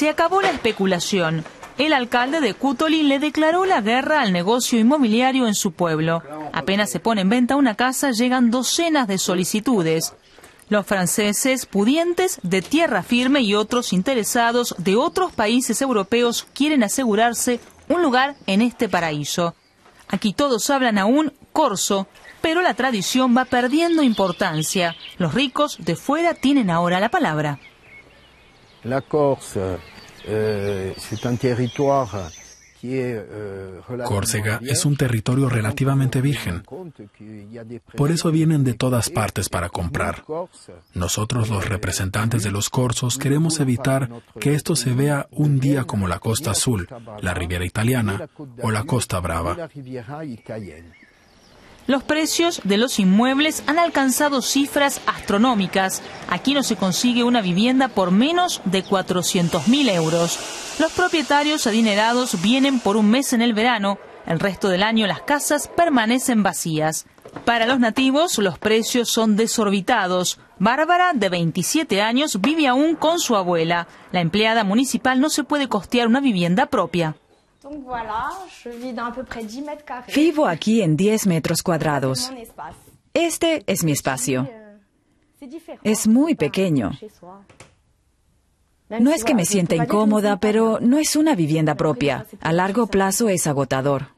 Se acabó la especulación. El alcalde de Cutoli le declaró la guerra al negocio inmobiliario en su pueblo. Apenas se pone en venta una casa, llegan docenas de solicitudes. Los franceses pudientes de tierra firme y otros interesados de otros países europeos quieren asegurarse un lugar en este paraíso. Aquí todos hablan aún corso, pero la tradición va perdiendo importancia. Los ricos de fuera tienen ahora la palabra. La Corse, eh, c'est un territoire Euh, Córcega es un territorio relativamente virgen. Por eso vienen de todas partes para comprar. Nosotros los representantes de los corsos queremos evitar que esto se vea un día como la Costa Azul, la Riviera Italiana o la Costa Brava. Los precios de los inmuebles han alcanzado cifras astronómicas. Aquí no se consigue una vivienda por menos de 400 mil euros. Los propietarios adinerados vienen por un mes en el verano. El resto del año las casas permanecen vacías. Para los nativos los precios son desorbitados. Bárbara, de 27 años, vive aún con su abuela. La empleada municipal no se puede costear una vivienda propia. Vivo aquí en 10 metros cuadrados. Este es mi espacio. Es muy pequeño. No es que me sienta incómoda, pero no es una vivienda propia. A largo plazo es agotador.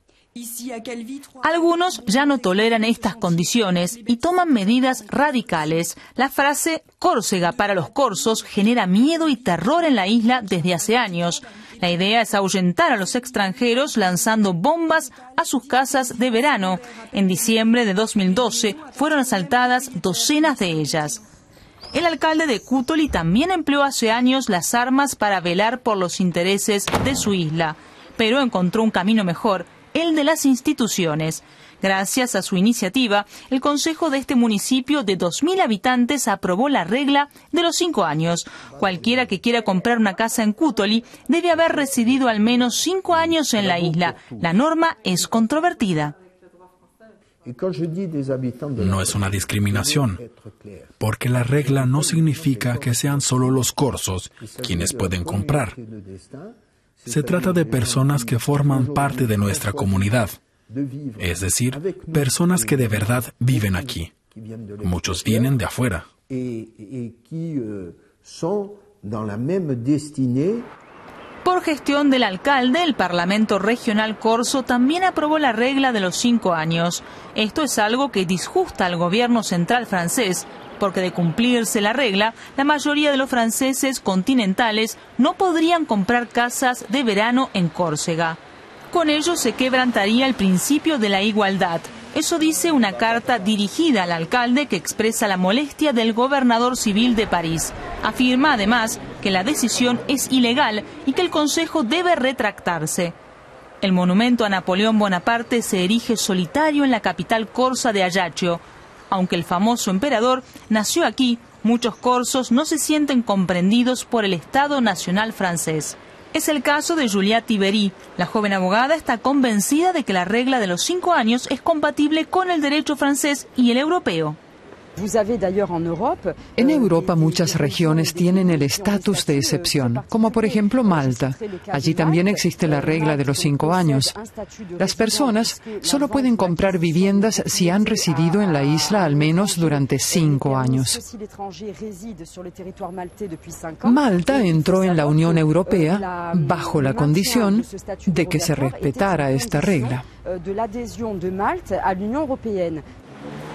Algunos ya no toleran estas condiciones y toman medidas radicales. La frase Córcega para los corsos genera miedo y terror en la isla desde hace años. La idea es ahuyentar a los extranjeros lanzando bombas a sus casas de verano. En diciembre de 2012 fueron asaltadas docenas de ellas. El alcalde de Cútoli también empleó hace años las armas para velar por los intereses de su isla, pero encontró un camino mejor, el de las instituciones. Gracias a su iniciativa, el Consejo de este municipio de 2.000 habitantes aprobó la regla de los cinco años. Cualquiera que quiera comprar una casa en Cútoli debe haber residido al menos cinco años en la isla. La norma es controvertida. No es una discriminación, porque la regla no significa que sean solo los corsos quienes pueden comprar. Se trata de personas que forman parte de nuestra comunidad es decir, personas que de verdad viven aquí. Muchos vienen de afuera. Por gestión del alcalde, el Parlamento Regional Corso también aprobó la regla de los cinco años. Esto es algo que disgusta al gobierno central francés, porque de cumplirse la regla, la mayoría de los franceses continentales no podrían comprar casas de verano en Córcega. Con ello se quebrantaría el principio de la igualdad. Eso dice una carta dirigida al alcalde que expresa la molestia del gobernador civil de París. Afirma además que la decisión es ilegal y que el Consejo debe retractarse. El monumento a Napoleón Bonaparte se erige solitario en la capital corsa de Ajaccio. Aunque el famoso emperador nació aquí, muchos corsos no se sienten comprendidos por el Estado Nacional francés. Es el caso de Julia Tiberi. La joven abogada está convencida de que la regla de los cinco años es compatible con el derecho francés y el europeo. En Europa muchas regiones tienen el estatus de excepción, como por ejemplo Malta. Allí también existe la regla de los cinco años. Las personas solo pueden comprar viviendas si han residido en la isla al menos durante cinco años. Malta entró en la Unión Europea bajo la condición de que se respetara esta regla.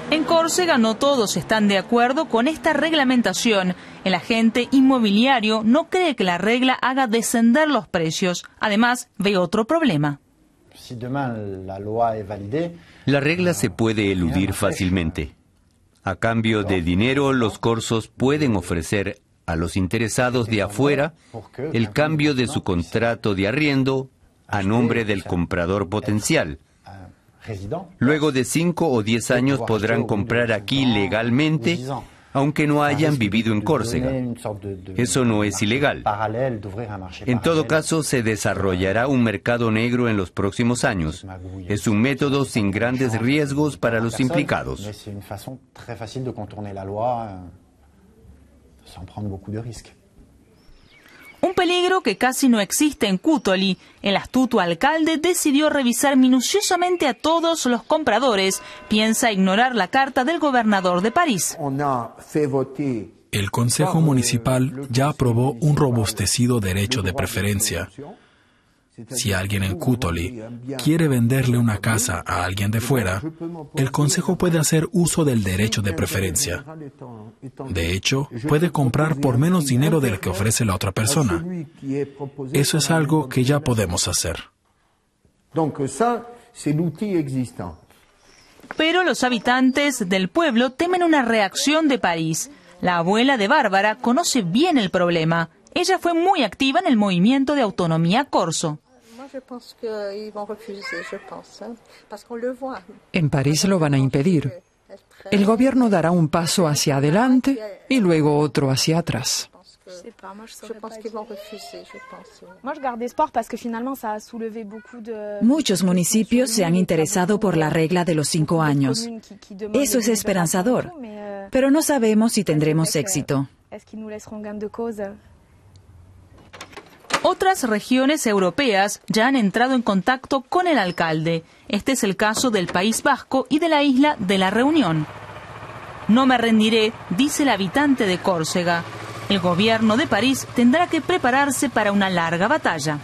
En Córcega no todos están de acuerdo con esta reglamentación. El agente inmobiliario no cree que la regla haga descender los precios. Además, ve otro problema. La regla se puede eludir fácilmente. A cambio de dinero, los corsos pueden ofrecer a los interesados de afuera el cambio de su contrato de arriendo a nombre del comprador potencial Luego de 5 o 10 años podrán comprar aquí legalmente, aunque no hayan vivido en Córcega. Eso no es ilegal. En todo caso, se desarrollará un mercado negro en los próximos años. Es un método sin grandes riesgos para los implicados. Un peligro que casi no existe en Cútoli. El astuto alcalde decidió revisar minuciosamente a todos los compradores. Piensa ignorar la carta del gobernador de París. El Consejo Municipal ya aprobó un robustecido derecho de preferencia si alguien en Cútoli quiere venderle una casa a alguien de fuera, el Consejo puede hacer uso del derecho de preferencia. De hecho, puede comprar por menos dinero del que ofrece la otra persona. Eso es algo que ya podemos hacer. Pero los habitantes del pueblo temen una reacción de París. La abuela de Bárbara conoce bien el problema. Ella fue muy activa en el movimiento de autonomía corso. En París lo van a impedir. El gobierno dará un paso hacia adelante y luego otro hacia atrás. Muchos municipios se han interesado por la regla de los cinco años. Eso es esperanzador, pero no sabemos si tendremos éxito. Otras regiones europeas ya han entrado en contacto con el alcalde. Este es el caso del País Vasco y de la isla de la Reunión. No me rendiré, dice el habitante de Córcega. El gobierno de París tendrá que prepararse para una larga batalla.